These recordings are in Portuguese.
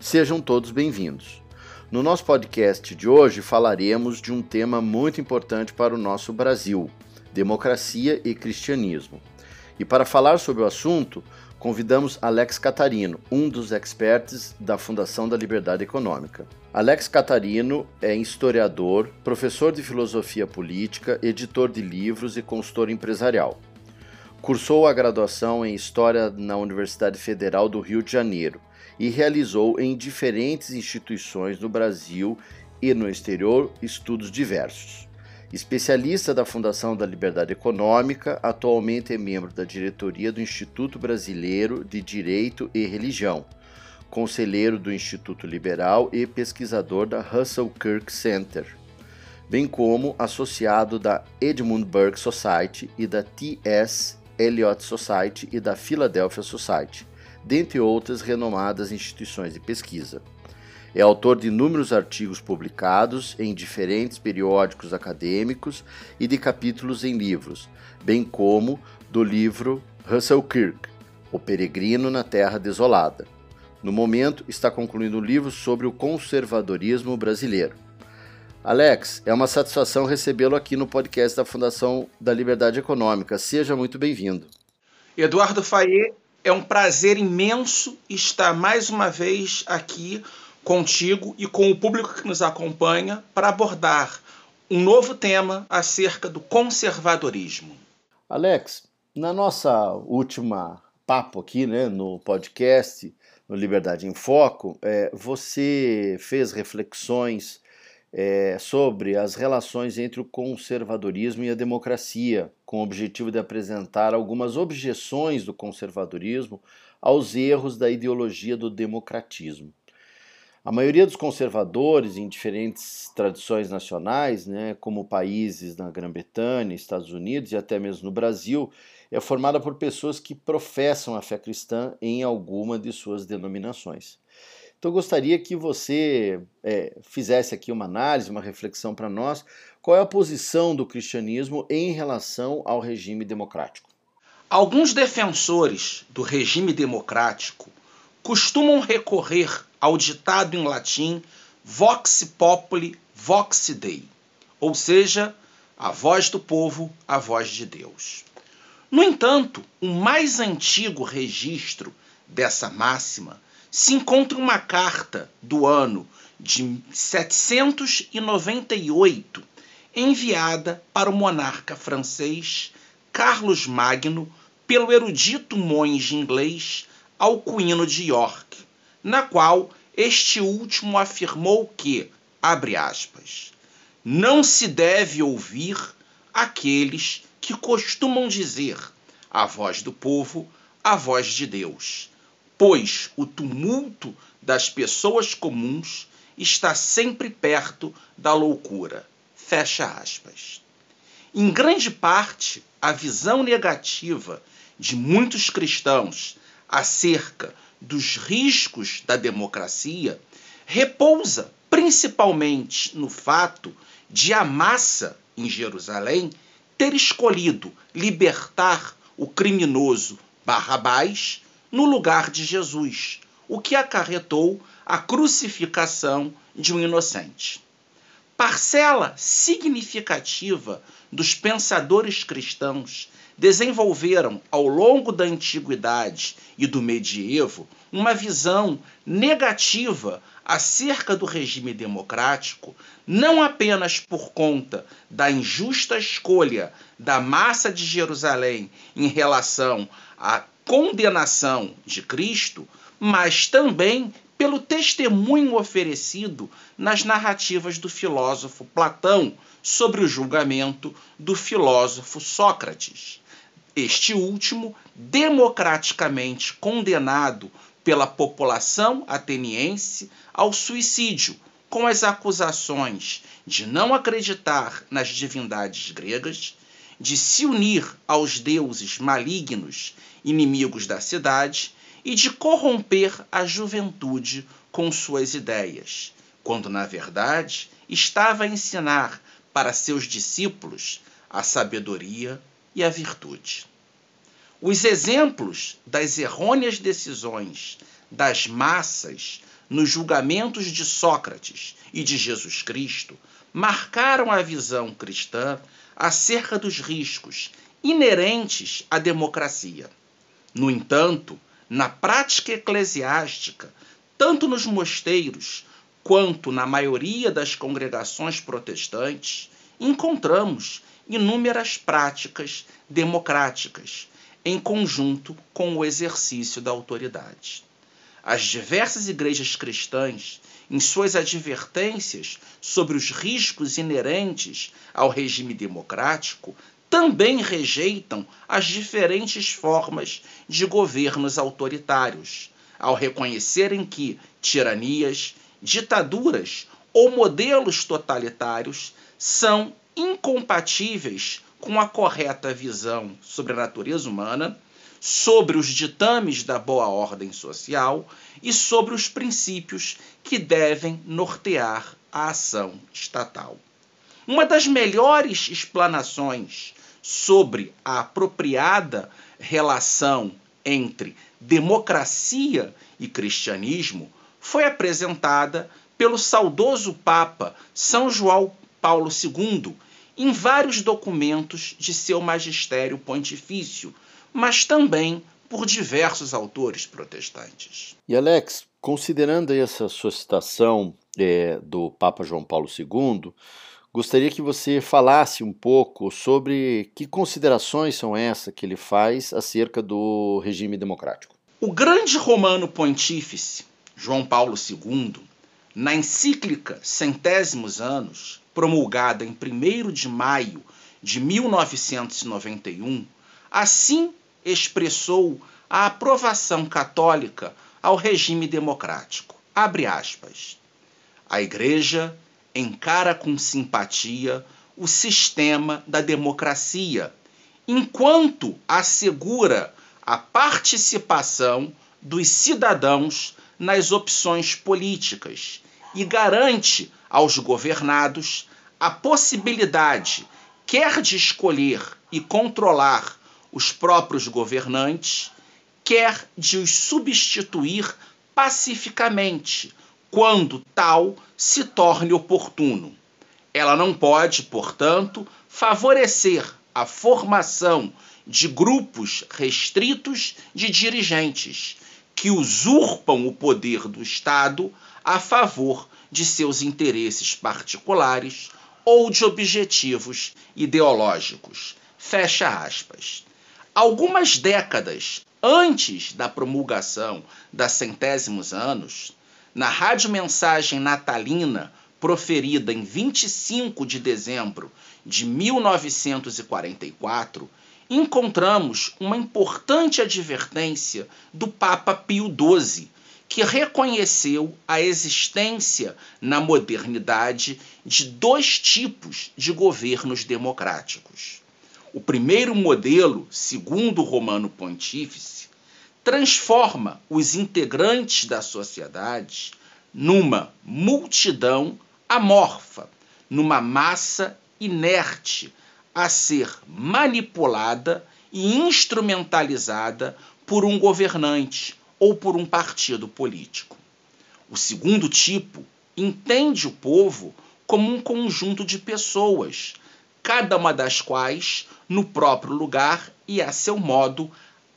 Sejam todos bem-vindos. No nosso podcast de hoje falaremos de um tema muito importante para o nosso Brasil: democracia e cristianismo. E para falar sobre o assunto, convidamos Alex Catarino, um dos experts da Fundação da Liberdade Econômica. Alex Catarino é historiador, professor de filosofia política, editor de livros e consultor empresarial. Cursou a graduação em História na Universidade Federal do Rio de Janeiro e realizou em diferentes instituições no Brasil e no exterior estudos diversos. Especialista da Fundação da Liberdade Econômica, atualmente é membro da diretoria do Instituto Brasileiro de Direito e Religião, conselheiro do Instituto Liberal e pesquisador da Russell Kirk Center, bem como associado da Edmund Burke Society e da T.S. Eliot Society e da Philadelphia Society dentre outras renomadas instituições de pesquisa. É autor de inúmeros artigos publicados em diferentes periódicos acadêmicos e de capítulos em livros, bem como do livro Russell Kirk, O Peregrino na Terra Desolada. No momento, está concluindo um livro sobre o conservadorismo brasileiro. Alex, é uma satisfação recebê-lo aqui no podcast da Fundação da Liberdade Econômica. Seja muito bem-vindo. Eduardo Faye, é um prazer imenso estar mais uma vez aqui contigo e com o público que nos acompanha para abordar um novo tema acerca do conservadorismo. Alex, na nossa última papo aqui, né, no podcast, no Liberdade em Foco, é, você fez reflexões é, sobre as relações entre o conservadorismo e a democracia, com o objetivo de apresentar algumas objeções do conservadorismo aos erros da ideologia do democratismo. A maioria dos conservadores em diferentes tradições nacionais, né, como países na Grã-Bretanha, Estados Unidos e até mesmo no Brasil, é formada por pessoas que professam a fé cristã em alguma de suas denominações. Então eu gostaria que você é, fizesse aqui uma análise, uma reflexão para nós. Qual é a posição do cristianismo em relação ao regime democrático? Alguns defensores do regime democrático costumam recorrer ao ditado em latim vox populi, vox dei, ou seja, a voz do povo, a voz de Deus. No entanto, o mais antigo registro dessa máxima se encontra uma carta do ano de 798 enviada para o monarca francês Carlos Magno pelo erudito monge inglês Alcuino de York, na qual este último afirmou que, abre aspas, não se deve ouvir aqueles que costumam dizer a voz do povo, a voz de Deus pois o tumulto das pessoas comuns está sempre perto da loucura. Fecha aspas. Em grande parte, a visão negativa de muitos cristãos acerca dos riscos da democracia repousa principalmente no fato de a massa em Jerusalém ter escolhido libertar o criminoso Barrabás no lugar de Jesus, o que acarretou a crucificação de um inocente. Parcela significativa dos pensadores cristãos desenvolveram ao longo da antiguidade e do medievo uma visão negativa acerca do regime democrático, não apenas por conta da injusta escolha da massa de Jerusalém em relação a condenação de Cristo, mas também pelo testemunho oferecido nas narrativas do filósofo Platão sobre o julgamento do filósofo Sócrates. Este último, democraticamente condenado pela população ateniense ao suicídio, com as acusações de não acreditar nas divindades gregas, de se unir aos deuses malignos, inimigos da cidade, e de corromper a juventude com suas ideias, quando na verdade estava a ensinar para seus discípulos a sabedoria e a virtude. Os exemplos das errôneas decisões das massas nos julgamentos de Sócrates e de Jesus Cristo marcaram a visão cristã acerca dos riscos inerentes à democracia. No entanto, na prática eclesiástica, tanto nos mosteiros quanto na maioria das congregações protestantes, encontramos inúmeras práticas democráticas em conjunto com o exercício da autoridade. As diversas igrejas cristãs, em suas advertências sobre os riscos inerentes ao regime democrático, também rejeitam as diferentes formas de governos autoritários, ao reconhecerem que tiranias, ditaduras ou modelos totalitários são incompatíveis com a correta visão sobre a natureza humana, sobre os ditames da boa ordem social e sobre os princípios que devem nortear a ação estatal. Uma das melhores explanações sobre a apropriada relação entre democracia e cristianismo foi apresentada pelo saudoso Papa São João Paulo II em vários documentos de seu magistério pontifício, mas também por diversos autores protestantes. E Alex, considerando essa sua citação é, do Papa João Paulo II, gostaria que você falasse um pouco sobre que considerações são essas que ele faz acerca do regime democrático. O grande romano pontífice, João Paulo II, na encíclica Centésimos Anos, promulgada em 1 de maio de 1991, assim expressou a aprovação católica ao regime democrático. Abre aspas. A Igreja encara com simpatia o sistema da democracia, enquanto assegura a participação dos cidadãos nas opções políticas e garante aos governados a possibilidade, quer de escolher e controlar os próprios governantes, quer de os substituir pacificamente, quando tal se torne oportuno. Ela não pode, portanto, favorecer a formação de grupos restritos de dirigentes que usurpam o poder do Estado a favor de seus interesses particulares ou de objetivos ideológicos. Fecha aspas. Algumas décadas antes da promulgação da centésimos anos, na rádio mensagem natalina proferida em 25 de dezembro de 1944, encontramos uma importante advertência do Papa Pio XII que reconheceu a existência na modernidade de dois tipos de governos democráticos. O primeiro modelo, segundo o Romano Pontífice, transforma os integrantes da sociedade numa multidão amorfa, numa massa inerte a ser manipulada e instrumentalizada por um governante ou por um partido político. O segundo tipo entende o povo como um conjunto de pessoas, cada uma das quais, no próprio lugar e a seu modo,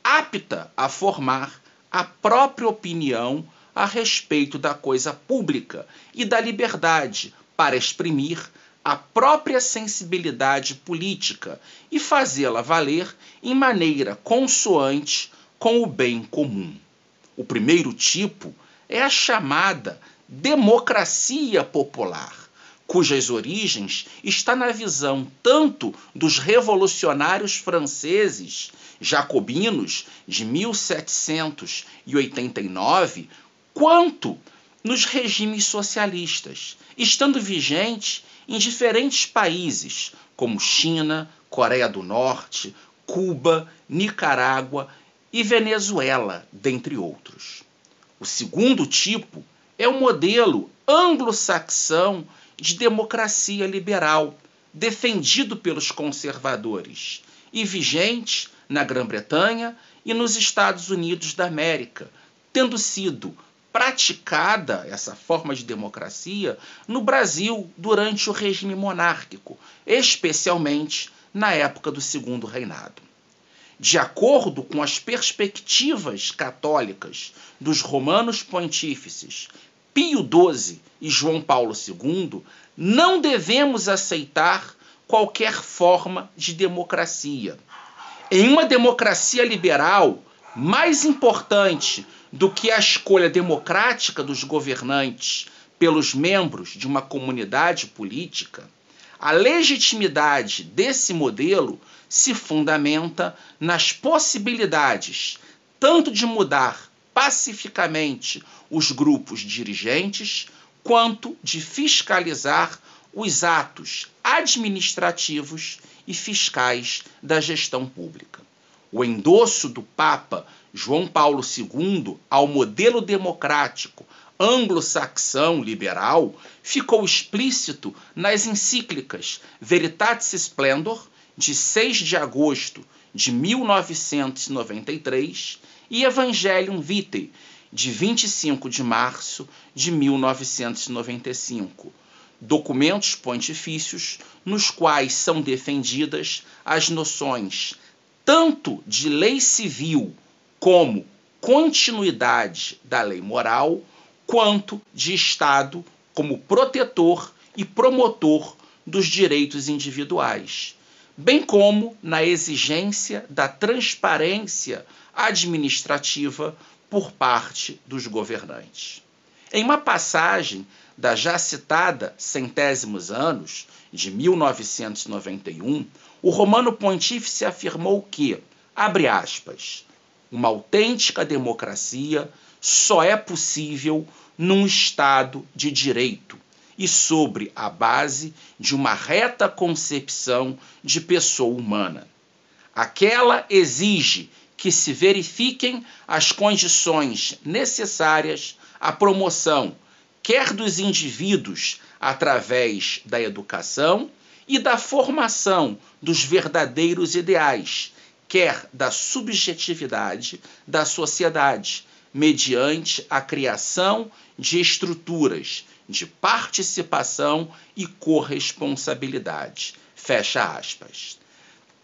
apta a formar a própria opinião a respeito da coisa pública e da liberdade para exprimir a própria sensibilidade política e fazê-la valer em maneira consoante com o bem comum. O primeiro tipo é a chamada democracia popular, cujas origens está na visão tanto dos revolucionários franceses jacobinos de 1789, quanto nos regimes socialistas, estando vigente em diferentes países como China, Coreia do Norte, Cuba, Nicarágua e Venezuela, dentre outros. O segundo tipo é o modelo anglo-saxão de democracia liberal, defendido pelos conservadores e vigente na Grã-Bretanha e nos Estados Unidos da América, tendo sido praticada essa forma de democracia no Brasil durante o regime monárquico, especialmente na época do Segundo Reinado. De acordo com as perspectivas católicas dos romanos pontífices Pio XII e João Paulo II, não devemos aceitar qualquer forma de democracia. Em uma democracia liberal, mais importante do que a escolha democrática dos governantes pelos membros de uma comunidade política, a legitimidade desse modelo se fundamenta nas possibilidades tanto de mudar pacificamente os grupos dirigentes, quanto de fiscalizar os atos administrativos e fiscais da gestão pública. O endosso do Papa João Paulo II ao modelo democrático anglo-saxão liberal ficou explícito nas encíclicas Veritatis Splendor, de 6 de agosto de 1993, e Evangelium Vitae, de 25 de março de 1995. Documentos pontifícios nos quais são defendidas as noções tanto de lei civil como continuidade da lei moral, quanto de Estado como protetor e promotor dos direitos individuais, bem como na exigência da transparência administrativa por parte dos governantes. Em uma passagem da já citada Centésimos Anos, de 1991, o romano pontífice afirmou que, abre aspas, uma autêntica democracia só é possível num Estado de direito e sobre a base de uma reta concepção de pessoa humana. Aquela exige que se verifiquem as condições necessárias à promoção, quer dos indivíduos através da educação e da formação dos verdadeiros ideais, quer da subjetividade da sociedade, mediante a criação de estruturas de participação e corresponsabilidade. Fecha aspas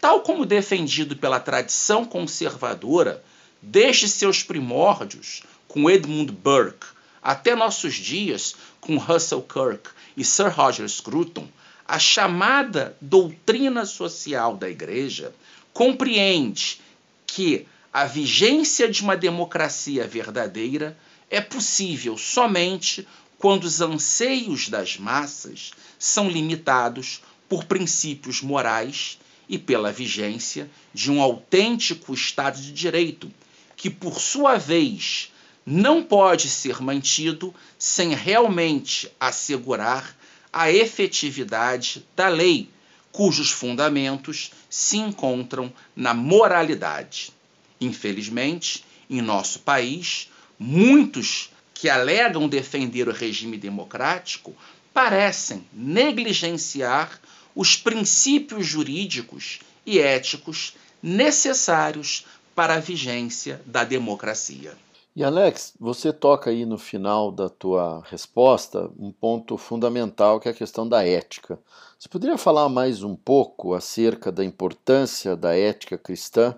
tal como defendido pela tradição conservadora desde seus primórdios, com Edmund Burke, até nossos dias, com Russell Kirk e Sir Roger Scruton, a chamada doutrina social da Igreja compreende que a vigência de uma democracia verdadeira é possível somente quando os anseios das massas são limitados por princípios morais e pela vigência de um autêntico Estado de Direito, que, por sua vez, não pode ser mantido sem realmente assegurar a efetividade da lei, cujos fundamentos se encontram na moralidade. Infelizmente, em nosso país, muitos que alegam defender o regime democrático parecem negligenciar os princípios jurídicos e éticos necessários para a vigência da democracia. E Alex, você toca aí no final da tua resposta um ponto fundamental que é a questão da ética. Você poderia falar mais um pouco acerca da importância da ética cristã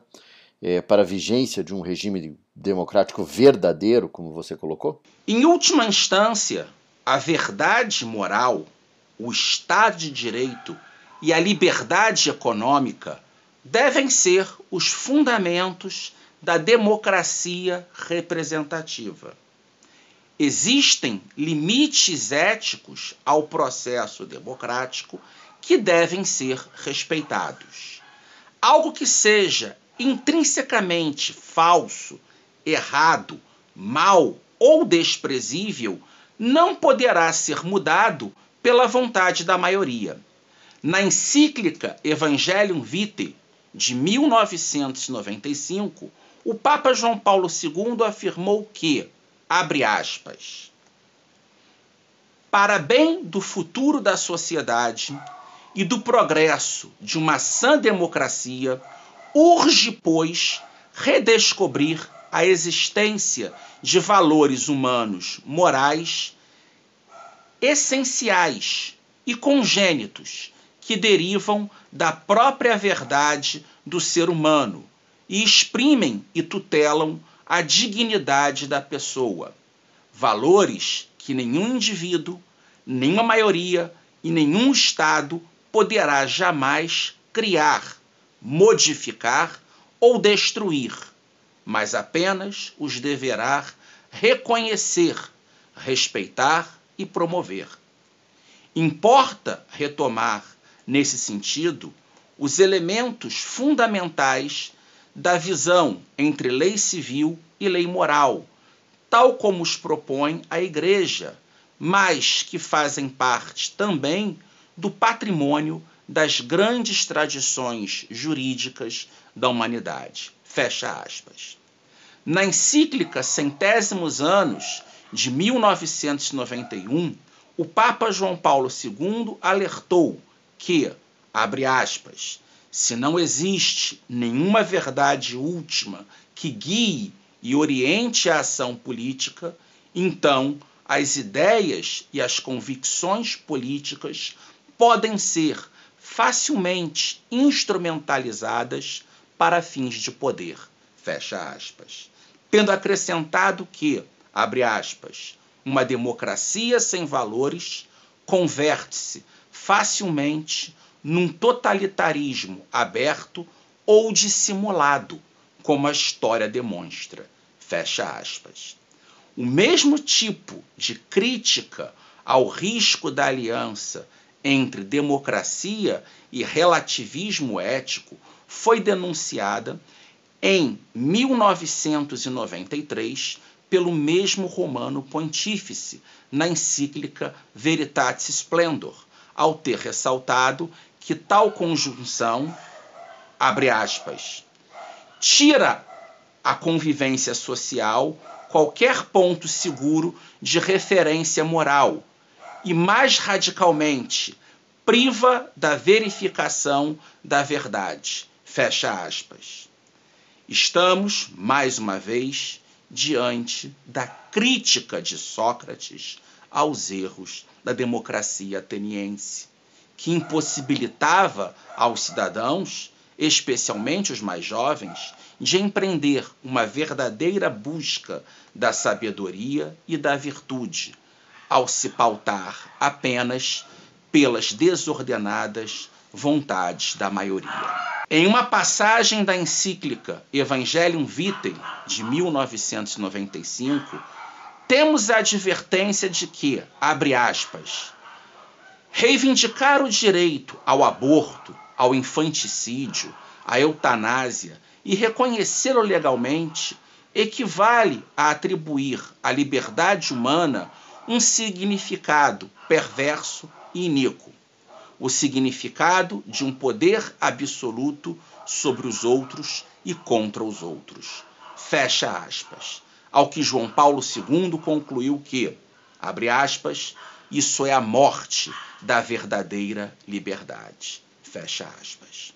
é, para a vigência de um regime democrático verdadeiro, como você colocou? Em última instância, a verdade moral, o Estado de Direito e a liberdade econômica devem ser os fundamentos da democracia representativa. existem limites éticos ao processo democrático que devem ser respeitados. Algo que seja intrinsecamente falso, errado, mal ou desprezível não poderá ser mudado pela vontade da maioria. Na encíclica Evangelium Vitae de 1995, o Papa João Paulo II afirmou que, abre aspas, para bem do futuro da sociedade e do progresso de uma sã democracia, urge, pois, redescobrir a existência de valores humanos morais essenciais e congênitos que derivam da própria verdade do ser humano e exprimem e tutelam a dignidade da pessoa. Valores que nenhum indivíduo, nenhuma maioria e nenhum Estado poderá jamais criar, modificar ou destruir, mas apenas os deverá reconhecer, respeitar e promover. Importa retomar, nesse sentido, os elementos fundamentais da visão entre lei civil e lei moral, tal como os propõe a Igreja, mas que fazem parte também do patrimônio das grandes tradições jurídicas da humanidade. Fecha aspas. Na encíclica Centésimos Anos de 1991, o Papa João Paulo II alertou que, abre aspas, se não existe nenhuma verdade última que guie e oriente a ação política, então as ideias e as convicções políticas podem ser facilmente instrumentalizadas para fins de poder. Fecha aspas. Tendo acrescentado que, abre aspas, uma democracia sem valores converte-se facilmente num totalitarismo aberto ou dissimulado, como a história demonstra. Fecha aspas. O mesmo tipo de crítica ao risco da aliança entre democracia e relativismo ético foi denunciada em 1993 pelo mesmo romano pontífice na encíclica Veritatis Splendor, ao ter ressaltado que tal conjunção, abre aspas, tira a convivência social qualquer ponto seguro de referência moral e, mais radicalmente, priva da verificação da verdade. Fecha aspas. Estamos, mais uma vez, diante da crítica de Sócrates aos erros da democracia ateniense que impossibilitava aos cidadãos, especialmente os mais jovens, de empreender uma verdadeira busca da sabedoria e da virtude, ao se pautar apenas pelas desordenadas vontades da maioria. Em uma passagem da encíclica Evangelium Vitae de 1995, temos a advertência de que, abre aspas, Reivindicar o direito ao aborto, ao infanticídio, à eutanásia e reconhecê-lo legalmente equivale a atribuir à liberdade humana um significado perverso e iníquo. O significado de um poder absoluto sobre os outros e contra os outros. Fecha aspas. Ao que João Paulo II concluiu que, abre aspas, isso é a morte da verdadeira liberdade. Fecha aspas.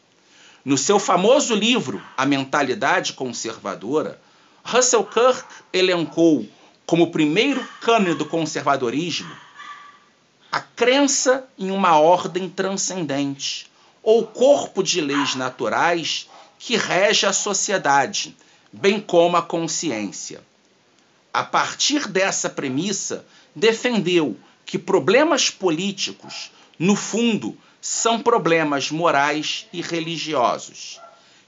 No seu famoso livro A Mentalidade Conservadora, Russell Kirk elencou como primeiro cânone do conservadorismo a crença em uma ordem transcendente ou corpo de leis naturais que rege a sociedade, bem como a consciência. A partir dessa premissa, defendeu que problemas políticos, no fundo, são problemas morais e religiosos.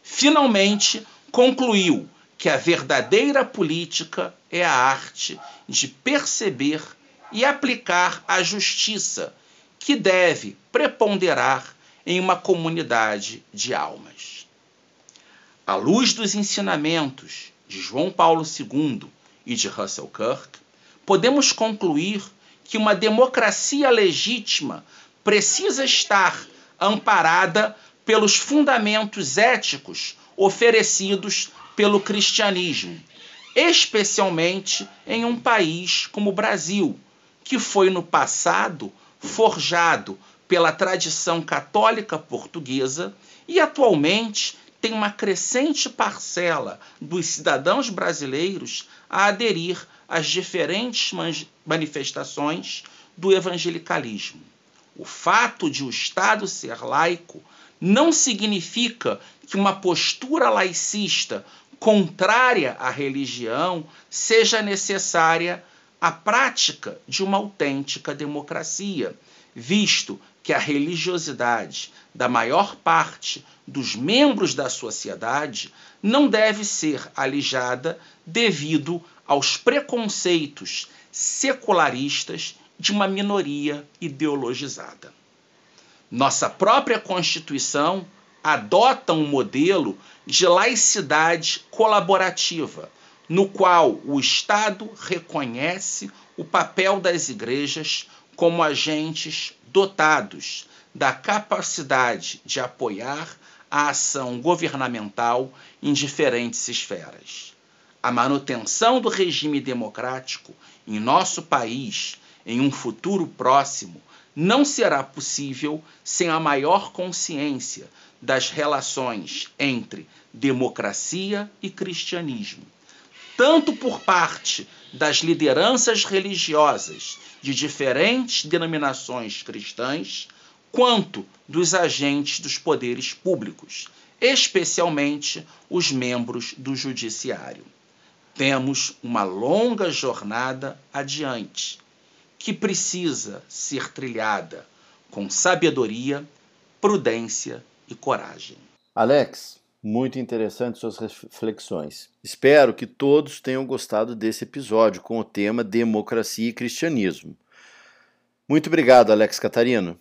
Finalmente, concluiu que a verdadeira política é a arte de perceber e aplicar a justiça que deve preponderar em uma comunidade de almas. À luz dos ensinamentos de João Paulo II e de Russell Kirk, podemos concluir que uma democracia legítima precisa estar amparada pelos fundamentos éticos oferecidos pelo cristianismo, especialmente em um país como o Brasil, que foi no passado forjado pela tradição católica portuguesa e atualmente tem uma crescente parcela dos cidadãos brasileiros a aderir às diferentes manifestações do evangelicalismo. O fato de o Estado ser laico não significa que uma postura laicista contrária à religião seja necessária à prática de uma autêntica democracia, visto que a religiosidade da maior parte dos membros da sociedade não deve ser alijada devido aos preconceitos secularistas de uma minoria ideologizada. Nossa própria Constituição adota um modelo de laicidade colaborativa, no qual o Estado reconhece o papel das igrejas como agentes dotados da capacidade de apoiar a ação governamental em diferentes esferas. A manutenção do regime democrático em nosso país em um futuro próximo não será possível sem a maior consciência das relações entre democracia e cristianismo, tanto por parte das lideranças religiosas de diferentes denominações cristãs, quanto dos agentes dos poderes públicos, especialmente os membros do judiciário. Temos uma longa jornada adiante que precisa ser trilhada com sabedoria, prudência e coragem. Alex, muito interessante suas reflexões. Espero que todos tenham gostado desse episódio com o tema Democracia e Cristianismo. Muito obrigado, Alex Catarino.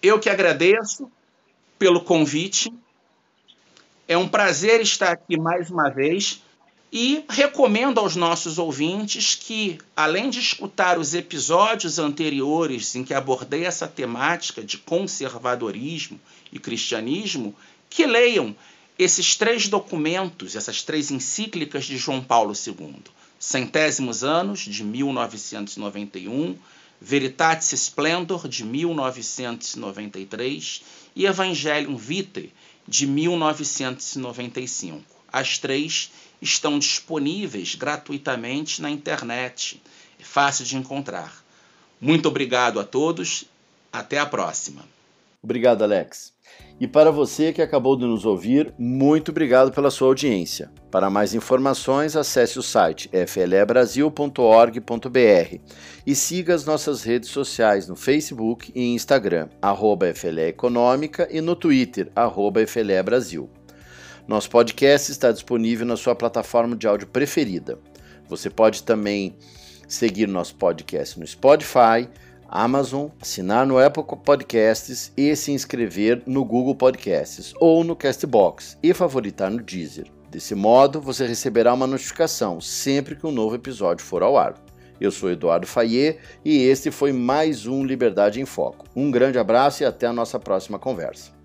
Eu que agradeço pelo convite. É um prazer estar aqui mais uma vez e recomendo aos nossos ouvintes que, além de escutar os episódios anteriores em que abordei essa temática de conservadorismo e cristianismo, que leiam esses três documentos, essas três encíclicas de João Paulo II. Centésimos Anos, de 1991, Veritatis Splendor, de 1993 e Evangelium Vitae, de 1995. As três estão disponíveis gratuitamente na internet. É fácil de encontrar. Muito obrigado a todos. Até a próxima. Obrigado, Alex. E para você que acabou de nos ouvir, muito obrigado pela sua audiência. Para mais informações, acesse o site flebrasil.org.br e siga as nossas redes sociais no Facebook e Instagram, arroba Econômica e no Twitter, arroba Brasil. Nosso podcast está disponível na sua plataforma de áudio preferida. Você pode também seguir nosso podcast no Spotify, Amazon, assinar no Apple Podcasts e se inscrever no Google Podcasts ou no Castbox e favoritar no Deezer. Desse modo, você receberá uma notificação sempre que um novo episódio for ao ar. Eu sou Eduardo Fayet e este foi mais um Liberdade em Foco. Um grande abraço e até a nossa próxima conversa.